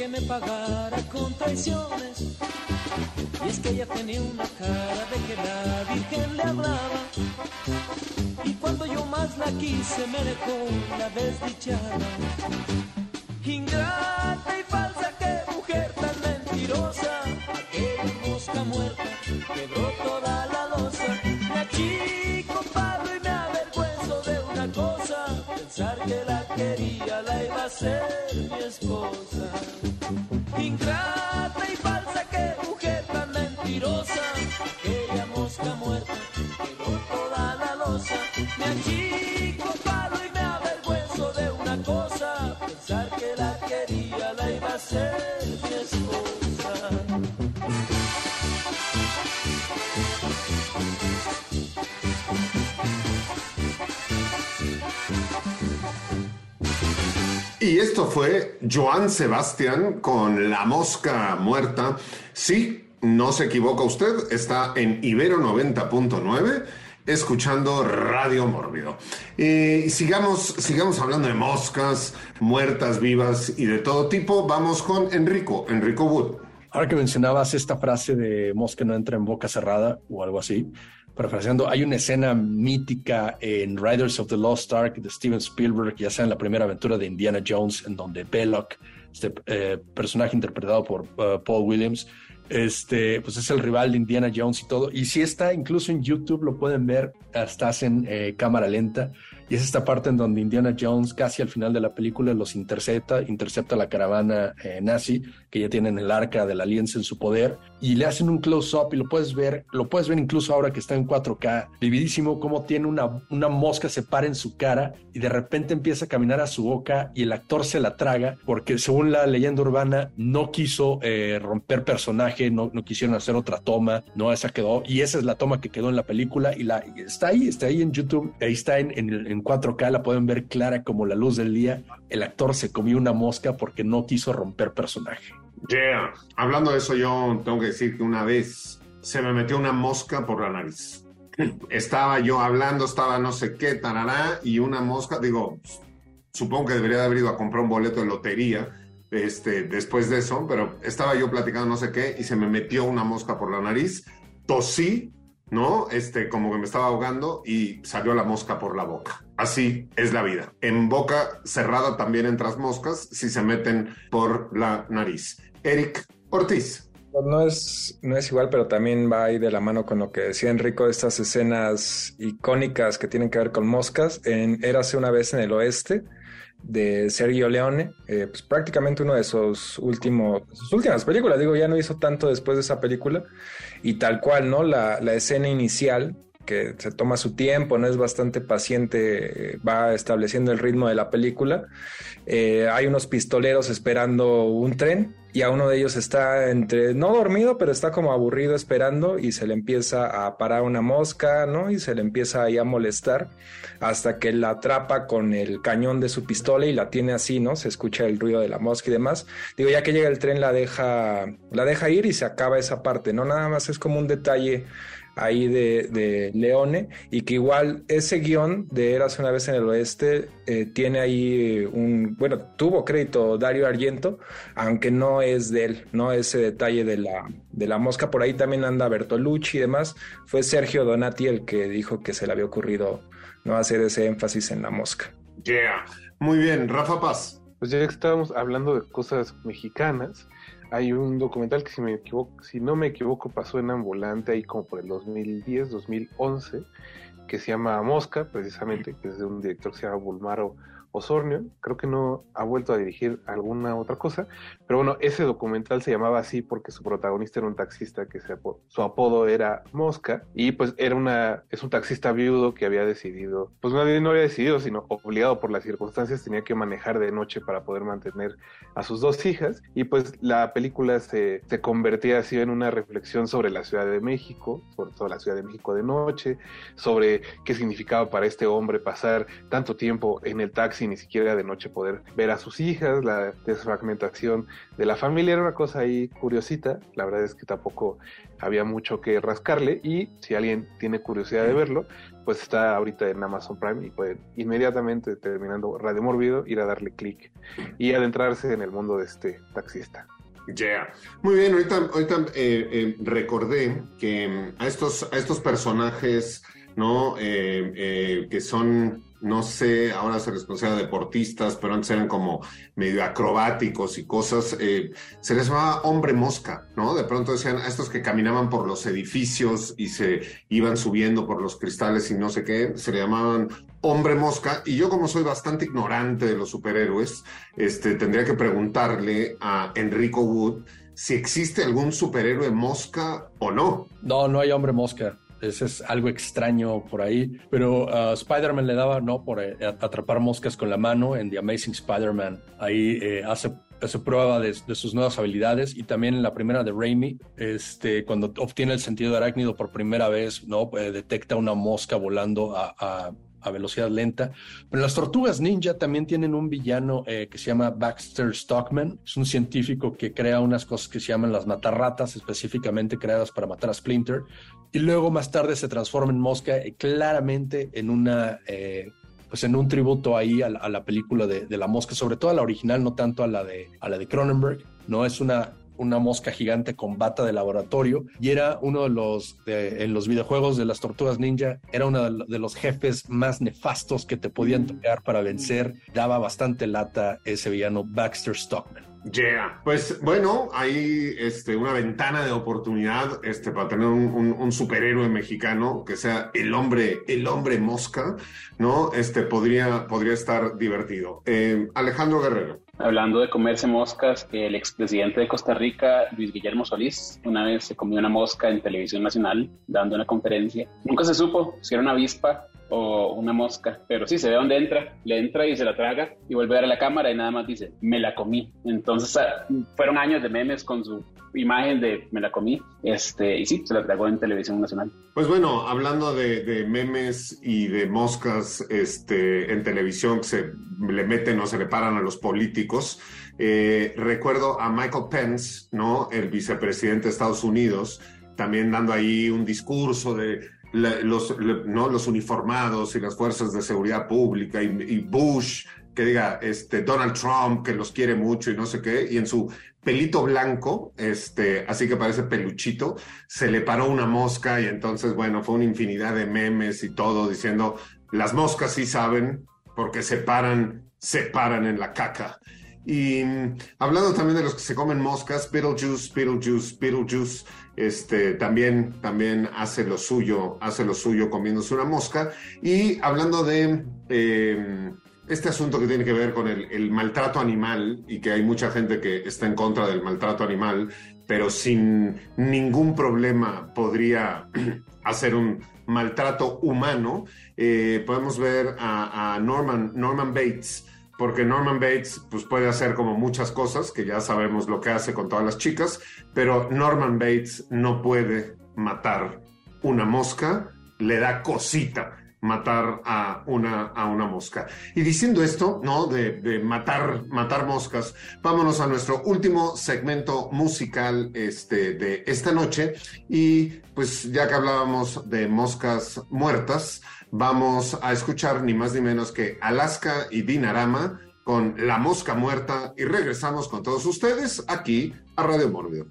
pagara con traiciones. Y es que ella tenía una cara de que la Virgen le hablaba. Y cuando yo más la quise me dejó la desdichada. Ingrata Y
esto fue Joan Sebastián con La Mosca Muerta. Sí, no se equivoca usted, está en Ibero 90.9 escuchando Radio Mórbido. Sigamos, sigamos hablando de moscas, muertas, vivas y de todo tipo. Vamos con Enrico, Enrico Wood.
Ahora que mencionabas esta frase de mosca no entra en boca cerrada o algo así, parafraseando, hay una escena mítica en Riders of the Lost Ark de Steven Spielberg, ya sea en la primera aventura de Indiana Jones, en donde Belloc, este eh, personaje interpretado por uh, Paul Williams, este, pues es el rival de Indiana Jones y todo. Y si está incluso en YouTube, lo pueden ver, estás en eh, cámara lenta. Y es esta parte en donde Indiana Jones, casi al final de la película, los intercepta, intercepta la caravana eh, nazi, que ya tienen el arca de la alianza en su poder, y le hacen un close-up y lo puedes ver, lo puedes ver incluso ahora que está en 4K, vividísimo, cómo tiene una, una mosca se para en su cara y de repente empieza a caminar a su boca y el actor se la traga, porque según la leyenda urbana, no quiso eh, romper personaje, no, no quisieron hacer otra toma, no, esa quedó, y esa es la toma que quedó en la película, y la y está ahí, está ahí en YouTube, ahí está en, en, en 4K, la pueden ver clara como la luz del día. El actor se comió una mosca porque no quiso romper personaje.
Yeah. Hablando de eso, yo tengo que decir que una vez se me metió una mosca por la nariz. Estaba yo hablando, estaba no sé qué, tarará, y una mosca, digo, supongo que debería haber ido a comprar un boleto de lotería este, después de eso, pero estaba yo platicando no sé qué y se me metió una mosca por la nariz, tosí, ¿no? Este, como que me estaba ahogando y salió la mosca por la boca. Así es la vida. En boca cerrada también entras moscas si se meten por la nariz. Eric Ortiz.
No es, no es igual, pero también va ahí de la mano con lo que decía Enrico, estas escenas icónicas que tienen que ver con moscas. En Érase una vez en el oeste, de Sergio Leone, eh, pues prácticamente uno de sus últimos, últimas películas, digo, ya no hizo tanto después de esa película, y tal cual, ¿no? La, la escena inicial, que se toma su tiempo, no es bastante paciente, va estableciendo el ritmo de la película. Eh, hay unos pistoleros esperando un tren y a uno de ellos está entre, no dormido, pero está como aburrido esperando y se le empieza a parar una mosca, ¿no? Y se le empieza ahí a molestar hasta que la atrapa con el cañón de su pistola y la tiene así, ¿no? Se escucha el ruido de la mosca y demás. Digo, ya que llega el tren la deja, la deja ir y se acaba esa parte, ¿no? Nada más es como un detalle ahí de, de, Leone y que igual ese guion de Eras una vez en el oeste eh, tiene ahí un, bueno, tuvo crédito Dario Argento, aunque no es de él, no ese detalle de la, de la mosca, por ahí también anda Bertolucci y demás, fue Sergio Donati el que dijo que se le había ocurrido no hacer ese énfasis en la mosca.
Yeah, muy bien, Rafa Paz.
Pues ya que estábamos hablando de cosas mexicanas, hay un documental que si, me equivoco, si no me equivoco pasó en Ambulante ahí como por el 2010, 2011, que se llama Mosca, precisamente, que es de un director que se llama Bulmaro Osornio, creo que no ha vuelto a dirigir alguna otra cosa, pero bueno, ese documental se llamaba así porque su protagonista era un taxista que se su apodo era Mosca y pues era una es un taxista viudo que había decidido, pues no, no había decidido, sino obligado por las circunstancias tenía que manejar de noche para poder mantener a sus dos hijas y pues la película se, se convertía así en una reflexión sobre la Ciudad de México, sobre toda la Ciudad de México de noche, sobre qué significaba para este hombre pasar tanto tiempo en el taxi y ni siquiera de noche poder ver a sus hijas, la desfragmentación de la familia era una cosa ahí curiosita, la verdad es que tampoco había mucho que rascarle y si alguien tiene curiosidad de verlo, pues está ahorita en Amazon Prime y pueden inmediatamente terminando Radio Morbido ir a darle clic y adentrarse en el mundo de este taxista.
Yeah. Muy bien, ahorita, ahorita eh, eh, recordé que mm, a estos, a estos personajes, ¿no? Eh, que son no sé, ahora se les considera deportistas, pero antes eran como medio acrobáticos y cosas, eh, se les llamaba hombre mosca, ¿no? De pronto decían a estos que caminaban por los edificios y se iban subiendo por los cristales y no sé qué, se le llamaban hombre mosca. Y yo como soy bastante ignorante de los superhéroes, este, tendría que preguntarle a Enrico Wood si existe algún superhéroe mosca o no.
No, no hay hombre mosca. Ese es algo extraño por ahí. Pero uh, Spider-Man le daba, ¿no? Por eh, atrapar moscas con la mano en The Amazing Spider-Man. Ahí eh, hace, hace prueba de, de, sus nuevas habilidades. Y también en la primera de Raimi, este, cuando obtiene el sentido de arácnido por primera vez, ¿no? Eh, detecta una mosca volando a, a a velocidad lenta. Pero las tortugas ninja también tienen un villano eh, que se llama Baxter Stockman. Es un científico que crea unas cosas que se llaman las matarratas, específicamente creadas para matar a Splinter. Y luego más tarde se transforma en mosca eh, claramente en una... Eh, pues en un tributo ahí a la, a la película de, de, la mosca, sobre todo a la original, no tanto a la de, a la de Cronenberg, ¿no? Es una una mosca gigante con bata de laboratorio y era uno de los, de, en los videojuegos de las tortugas ninja, era uno de los jefes más nefastos que te podían tocar para vencer. Daba bastante lata ese villano Baxter Stockman.
Yeah. Pues bueno, hay este, una ventana de oportunidad este, para tener un, un, un, superhéroe mexicano que sea el hombre, el hombre mosca, ¿no? Este podría, podría estar divertido. Eh, Alejandro Guerrero.
Hablando de comerse moscas, el expresidente de Costa Rica, Luis Guillermo Solís, una vez se comió una mosca en televisión nacional dando una conferencia. Nunca se supo si era una avispa o una mosca, pero sí se ve dónde entra, le entra y se la traga y vuelve a ver a la cámara y nada más dice, me la comí. Entonces fueron años de memes con su imagen de me la comí, este, y sí, se la tragó en televisión nacional.
Pues bueno, hablando de, de memes y de moscas este, en televisión que se le meten o se le paran a los políticos, eh, recuerdo a Michael Pence, ¿no? El vicepresidente de Estados Unidos, también dando ahí un discurso de los, ¿no? los uniformados y las fuerzas de seguridad pública y, y, Bush, que diga este, Donald Trump, que los quiere mucho y no sé qué, y en su pelito blanco, este, así que parece peluchito, se le paró una mosca y entonces, bueno, fue una infinidad de memes y todo diciendo, las moscas sí saben porque se paran, se paran en la caca. Y hablando también de los que se comen moscas, Beetlejuice, Beetlejuice, Beetlejuice, este, también, también hace lo suyo, hace lo suyo comiéndose una mosca. Y hablando de eh, este asunto que tiene que ver con el, el, maltrato animal y que hay mucha gente que está en contra del maltrato animal, pero sin ningún problema podría hacer un maltrato humano, eh, podemos ver a, a Norman, Norman Bates, porque Norman Bates pues, puede hacer como muchas cosas, que ya sabemos lo que hace con todas las chicas, pero Norman Bates no puede matar una mosca, le da cosita matar a una, a una mosca. Y diciendo esto, ¿no? De, de, matar, matar moscas, vámonos a nuestro último segmento musical este, de esta noche. Y pues ya que hablábamos de moscas muertas, vamos a escuchar ni más ni menos que Alaska y Dinarama con La Mosca Muerta y regresamos con todos ustedes aquí a Radio Mórbido.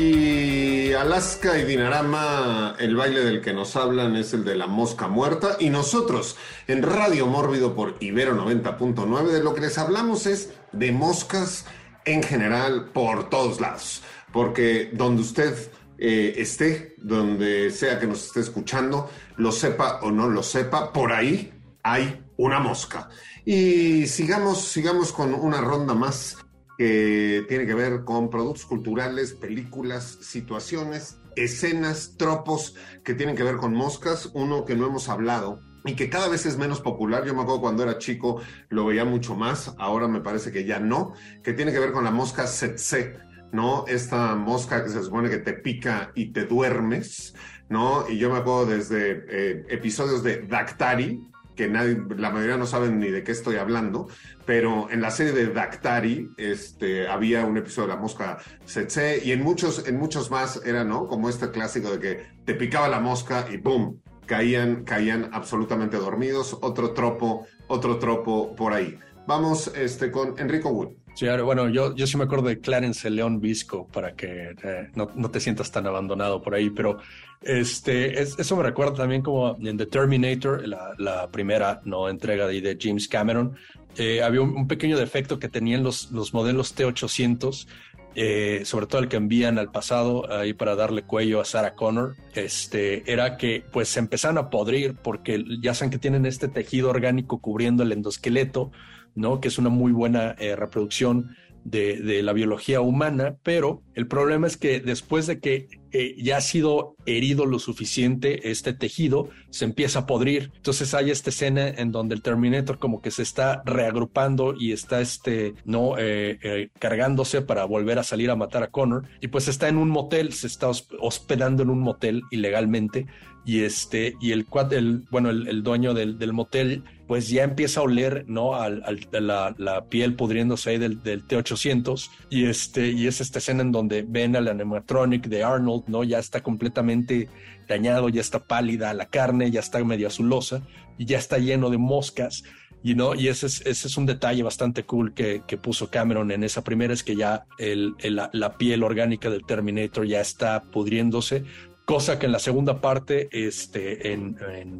Y Alaska y Dinarama, el baile del que nos hablan es el de la mosca muerta. Y nosotros, en Radio Mórbido por Ibero 90.9, de lo que les hablamos es de moscas en general por todos lados. Porque donde usted eh, esté, donde sea que nos esté escuchando, lo sepa o no lo sepa, por ahí hay una mosca. Y sigamos, sigamos con una ronda más que tiene que ver con productos culturales, películas, situaciones, escenas, tropos que tienen que ver con moscas. Uno que no hemos hablado y que cada vez es menos popular. Yo me acuerdo cuando era chico lo veía mucho más, ahora me parece que ya no, que tiene que ver con la mosca tsetse, ¿no? Esta mosca que se supone que te pica y te duermes, ¿no? Y yo me acuerdo desde eh, episodios de Dactari, que nadie, la mayoría no saben ni de qué estoy hablando, pero en la serie de Dactari este, había un episodio de la mosca tsetse y en muchos, en muchos más era, ¿no? Como este clásico de que te picaba la mosca y ¡boom! Caían, caían absolutamente dormidos. Otro tropo, otro tropo por ahí. Vamos este, con Enrico Wood.
Bueno, yo, yo sí me acuerdo de Clarence León Visco para que eh, no, no, te sientas tan abandonado por ahí, pero este, es, eso me recuerda también como en The Terminator, la, la primera no entrega de, de James Cameron, eh, había un, un, pequeño defecto que tenían los, los modelos T800, eh, sobre todo el que envían al pasado ahí para darle cuello a Sarah Connor, este, era que pues se empezaron a podrir porque ya saben que tienen este tejido orgánico cubriendo el endosqueleto, ¿no? Que es una muy buena eh, reproducción de, la biología humana, pero el problema es que después de que eh, ya ha sido herido lo suficiente este tejido, se empieza a podrir. Entonces hay esta escena en donde el Terminator como que se está reagrupando y está este, no, eh, eh, cargándose para volver a salir a matar a Connor. Y pues está en un motel, se está hosp- hospedando en un motel ilegalmente. Y este, y el, el bueno, el, el dueño del, del motel, pues ya empieza a oler, ¿no? Al, al- la, la piel pudriéndose ahí del, del T-800. Y este, y es esta escena en donde ven al animatronic de Arnold, ¿no? Ya está completamente dañado, ya está pálida la carne, ya está medio azulosa y ya está lleno de moscas. Y no, y ese es, ese es un detalle bastante cool que, que puso Cameron en esa primera, es que ya el, el- la, la piel orgánica del Terminator ya está pudriéndose, cosa que en la segunda parte, este, en,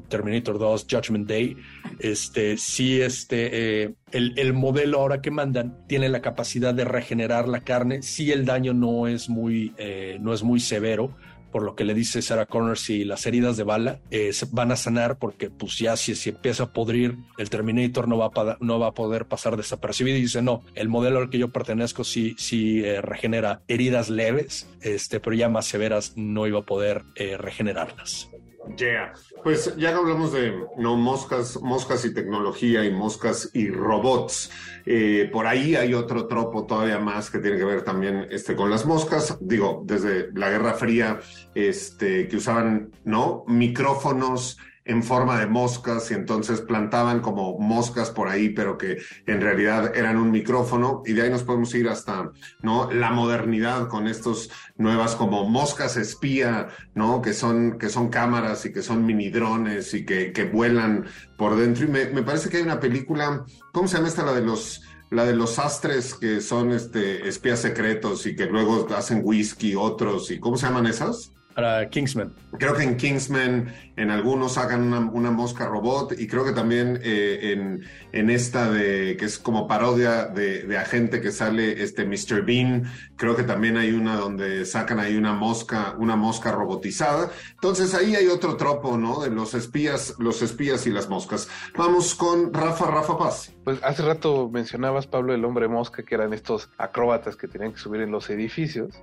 Terminator 2, Judgment Day, este, sí, este, eh, el, el modelo ahora que mandan tiene la capacidad de regenerar la carne, sí el daño no es muy, eh, no es muy severo, por lo que le dice Sarah Connor, si las heridas de bala eh, van a sanar, porque pues ya si, si empieza a podrir, el Terminator no va a, no va a poder pasar desapercibido. Y dice, no, el modelo al que yo pertenezco sí, sí eh, regenera heridas leves, este, pero ya más severas no iba a poder eh, regenerarlas.
Yeah. Pues ya hablamos de no moscas, moscas y tecnología y moscas y robots. eh, por ahí hay otro tropo todavía más que tiene que ver también este, con las moscas. Digo, desde la Guerra Fría, este, que usaban no micrófonos en forma de moscas y entonces plantaban como moscas por ahí, pero que en realidad eran un micrófono y de ahí nos podemos ir hasta no la modernidad con estos nuevas como moscas espía, ¿no? Que son, que son cámaras y que son mini drones y que, que vuelan por dentro. Y me, me parece que hay una película, ¿cómo se llama esta? La de los, la de los astres que son este, espías secretos y que luego hacen whisky, otros, y ¿cómo se llaman esas?
Para Kingsman.
Creo que en Kingsman, en algunos sacan una, una mosca robot y creo que también eh, en, en esta de que es como parodia de, de agente que sale este Mr. Bean, creo que también hay una donde sacan ahí una mosca, una mosca robotizada. Entonces ahí hay otro tropo, ¿no? De los espías, los espías y las moscas. Vamos con Rafa, Rafa Paz.
Pues hace rato mencionabas, Pablo, el hombre mosca, que eran estos acróbatas que tenían que subir en los edificios.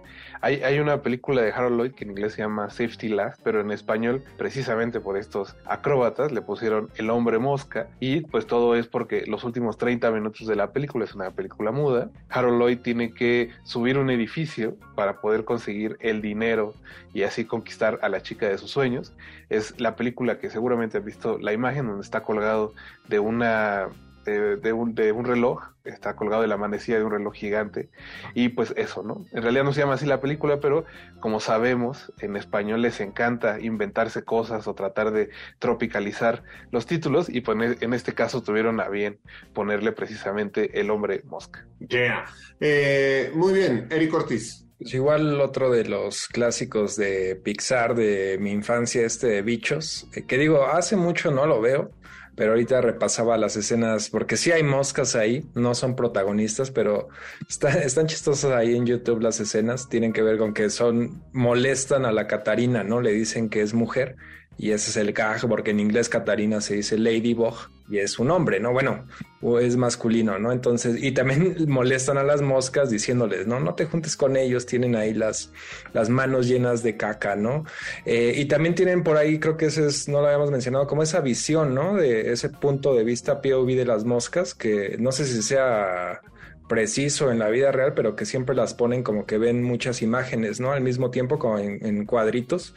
Hay, hay una película de Harold Lloyd que en inglés se llama Safety Last, pero en español, precisamente por estos acróbatas, le pusieron el hombre mosca. Y pues todo es porque los últimos 30 minutos de la película es una película muda. Harold Lloyd tiene que subir un edificio para poder conseguir el dinero y así conquistar a la chica de sus sueños. Es la película que seguramente han visto la imagen donde está colgado de una de, de un, de un reloj, está colgado de la manecilla de un reloj gigante, y pues eso, ¿no? En realidad no se llama así la película, pero como sabemos, en español les encanta inventarse cosas o tratar de tropicalizar los títulos, y pues en este caso tuvieron a bien ponerle precisamente el hombre mosca.
Yeah. Eh, muy bien, Eric Ortiz.
Pues igual otro de los clásicos de Pixar de mi infancia, este de Bichos, eh, que digo, hace mucho no lo veo, pero ahorita repasaba las escenas, porque sí hay moscas ahí, no son protagonistas, pero está- están chistosas ahí en YouTube las escenas, tienen que ver con que son, molestan a la Catarina, ¿no? Le dicen que es mujer, y ese es el gag, porque en inglés Catarina se dice Ladybug, y es un hombre, ¿no? Bueno, o es masculino, ¿no? Entonces, y también molestan a las moscas diciéndoles, no, no te juntes con ellos, tienen ahí las, las manos llenas de caca, ¿no? Eh, y también tienen por ahí, creo que ese es, no lo habíamos mencionado, como esa visión, ¿no? De ese punto de vista POV de las moscas, que no sé si sea preciso en la vida real, pero que siempre las ponen como que ven muchas imágenes, ¿no? Al mismo tiempo, como en, cuadritos,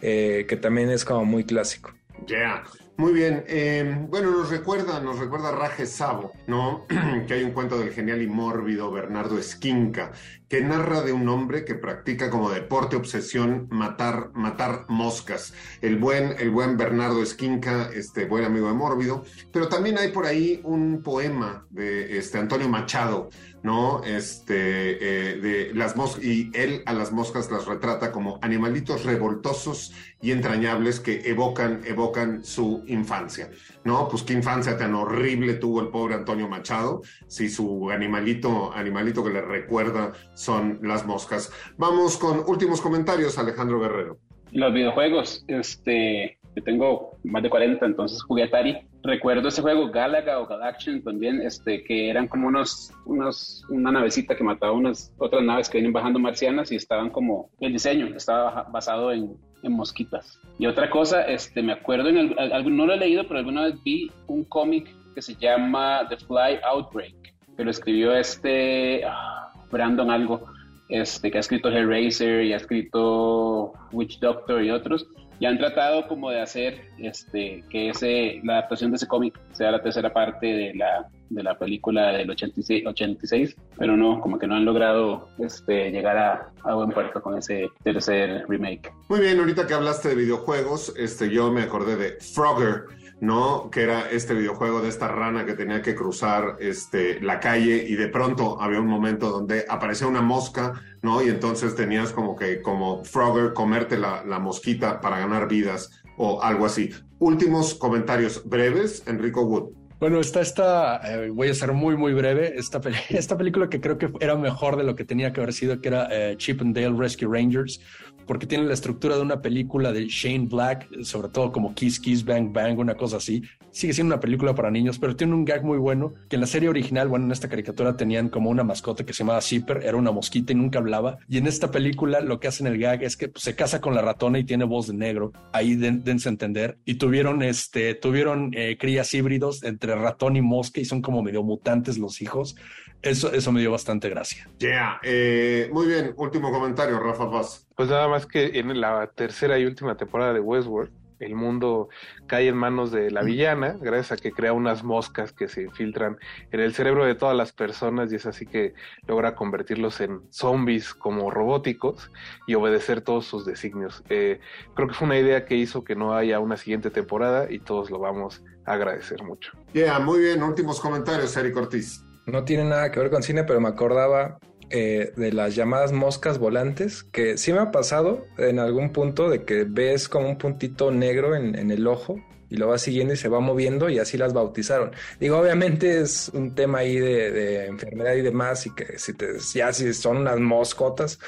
eh, que también es como muy clásico.
Yeah. Muy bien. Eh, bueno, nos recuerda, nos recuerda Raje Sabo, ¿no? que hay un cuento del genial y mórbido Bernardo Esquinca, que narra de un hombre que practica como deporte obsesión matar, matar moscas. El buen, el buen Bernardo Esquinca, este buen amigo de Mórbido, pero también hay por ahí un poema de este Antonio Machado, ¿no? Este, eh, de las moscas, y él a las moscas las retrata como animalitos revoltosos y entrañables que evocan, evocan su infancia, ¿no? Pues qué infancia tan horrible tuvo el pobre Antonio Machado, si su animalito, animalito que le recuerda son las moscas. Vamos con últimos comentarios, Alejandro Guerrero.
Los videojuegos, este, yo tengo más de 40, entonces jugué Atari recuerdo ese juego Galaga o Galaction también, este, que eran como unos, unos, una navecita que mataba unas otras naves que vienen bajando marcianas y estaban como, el diseño estaba basado en, en mosquitas. Y otra cosa, este, me acuerdo, en el, no lo he leído, pero alguna vez vi un cómic que se llama The Fly Outbreak, que lo escribió este ah, Brandon algo, este, que ha escrito Hellraiser y ha escrito Witch Doctor y otros y han tratado como de hacer este, que ese, la adaptación de ese cómic sea la tercera parte de la, de la película del 86, 86, pero no, como que no han logrado este, llegar a, a, buen puerto con ese tercer remake.
Muy bien, ahorita que hablaste de videojuegos, este, yo me acordé de Frogger, ¿no? Que era este videojuego de esta rana que tenía que cruzar este, la calle y de pronto había un momento donde aparecía una mosca, ¿no? Y entonces tenías como que, como Frogger, comerte la, mosquita para ganar vidas o algo así. Últimos comentarios breves, Enrico Wood.
Bueno, está esta, eh, voy a ser muy, muy breve, esta, esta película que creo que era mejor de lo que tenía que haber sido, que era eh, Chip and Dale Rescue Rangers, porque tiene la estructura de una película de Shane Black, sobre todo como Kiss Kiss Bang Bang, una cosa así. Sigue siendo una película para niños, pero tiene un gag muy bueno, que en la serie original, bueno, en esta caricatura tenían como una mascota que se llamaba Zipper, era una mosquita y nunca hablaba. Y en esta película lo que hacen el gag es que pues, se casa con la ratona y tiene voz de negro. Ahí dense a entender. Y tuvieron, este, tuvieron eh, crías híbridos entre ratón y mosca y son como medio mutantes los hijos. Eso, eso me dio bastante gracia.
Yeah, eh, muy bien. Último comentario, Rafa Paz.
Pues nada más que en la tercera y última temporada de Westworld, el mundo cae en manos de la villana, gracias a que crea unas moscas que se infiltran en el cerebro de todas las personas y es así que logra convertirlos en zombies como robóticos y obedecer todos sus designios. Eh, creo que fue una idea que hizo que no haya una siguiente temporada y todos lo vamos a agradecer mucho.
Yeah, muy bien. Últimos comentarios, Eric Ortiz.
No tiene nada que ver con cine, pero me acordaba eh, de las llamadas moscas volantes, que sí me ha pasado en algún punto de que ves como un puntito negro en, el ojo y lo vas siguiendo y se va moviendo y así las bautizaron. Digo, obviamente es un tema ahí de, enfermedad y demás y que si te, ya si son unas moscotas,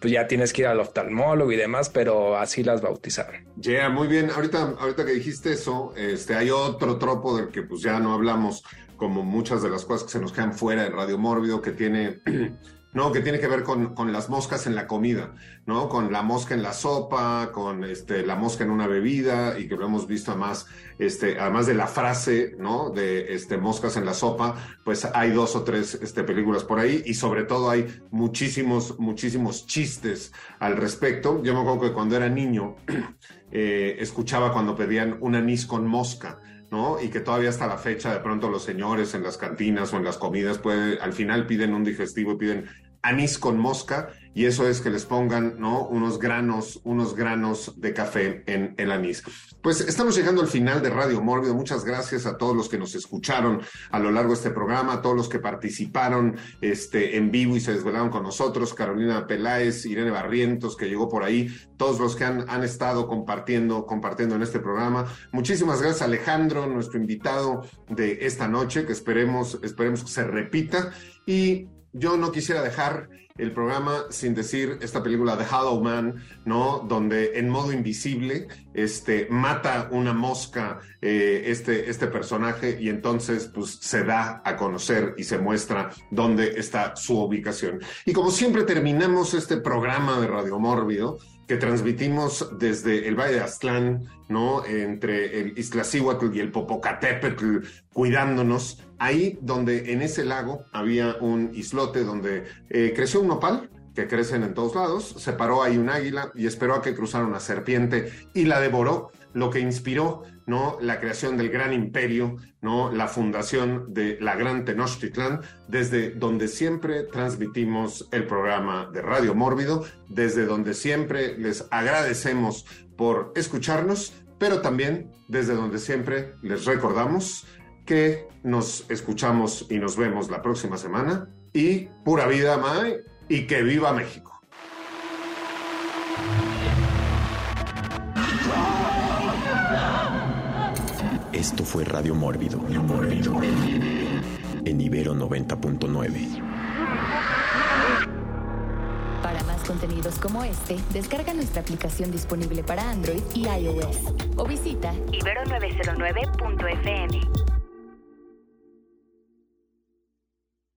pues ya tienes que ir al oftalmólogo y demás, pero así las bautizaron.
Ya, muy bien. Ahorita, ahorita que dijiste eso, este, hay otro tropo del que pues ya no hablamos, como muchas de las cosas que se nos quedan fuera de Radio Mórbido, que tiene ¿no? Que tiene que ver con, con, las moscas en la comida, ¿no? Con la mosca en la sopa, con este, la mosca en una bebida, y que lo hemos visto además, este, además de la frase, ¿no? De este, moscas en la sopa, pues hay dos o tres este, películas por ahí, y sobre todo hay muchísimos, muchísimos chistes al respecto. Yo me acuerdo que cuando era niño, eh, escuchaba cuando pedían un anís con mosca, ¿no? Y que todavía hasta la fecha de pronto los señores en las cantinas o en las comidas puede, al final piden un digestivo piden anís con mosca y eso es que les pongan ¿no? unos granos, unos granos de café en el anís. Pues estamos llegando al final de Radio Mórbido. Muchas gracias a todos los que nos escucharon a lo largo de este programa, a todos los que participaron este, en vivo y se desvelaron con nosotros, Carolina Peláez, Irene Barrientos, que llegó por ahí, todos los que han, han estado compartiendo, compartiendo en este programa. Muchísimas gracias Alejandro, nuestro invitado de esta noche, que esperemos, esperemos que se repita. Y yo no quisiera dejar el programa sin decir esta película de Hollow Man, ¿no? Donde en modo invisible este, mata una mosca eh, este, este personaje y entonces pues se da a conocer y se muestra dónde está su ubicación. Y como siempre terminamos este programa de Radio Mórbido, que transmitimos desde el Valle de Aztlán, ¿no? Entre el Iztaccíhuatl y el Popocatépetl, cuidándonos. Ahí donde en ese lago había un islote donde eh, creció un nopal, que crecen en todos lados, se paró ahí un águila y esperó a que cruzara una serpiente y la devoró, lo que inspiró ¿no? la creación del gran imperio, ¿no? la fundación de la gran Tenochtitlán, desde donde siempre transmitimos el programa de Radio Mórbido, desde donde siempre les agradecemos por escucharnos, pero también desde donde siempre les recordamos que nos escuchamos y nos vemos la próxima semana. Y pura vida, Mae y que viva México.
Esto fue Radio Mórbido, Mórbido, en Ibero 90.9.
Para más contenidos como este, descarga nuestra aplicación disponible para Android y iOS o visita ibero909.fm.